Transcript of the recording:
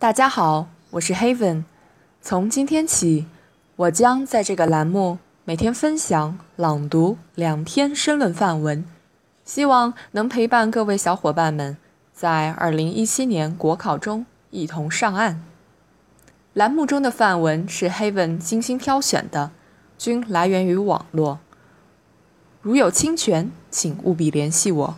大家好，我是 Haven。从今天起，我将在这个栏目每天分享朗读两篇申论范文，希望能陪伴各位小伙伴们在2017年国考中一同上岸。栏目中的范文是 Haven 精心挑选的，均来源于网络。如有侵权，请务必联系我。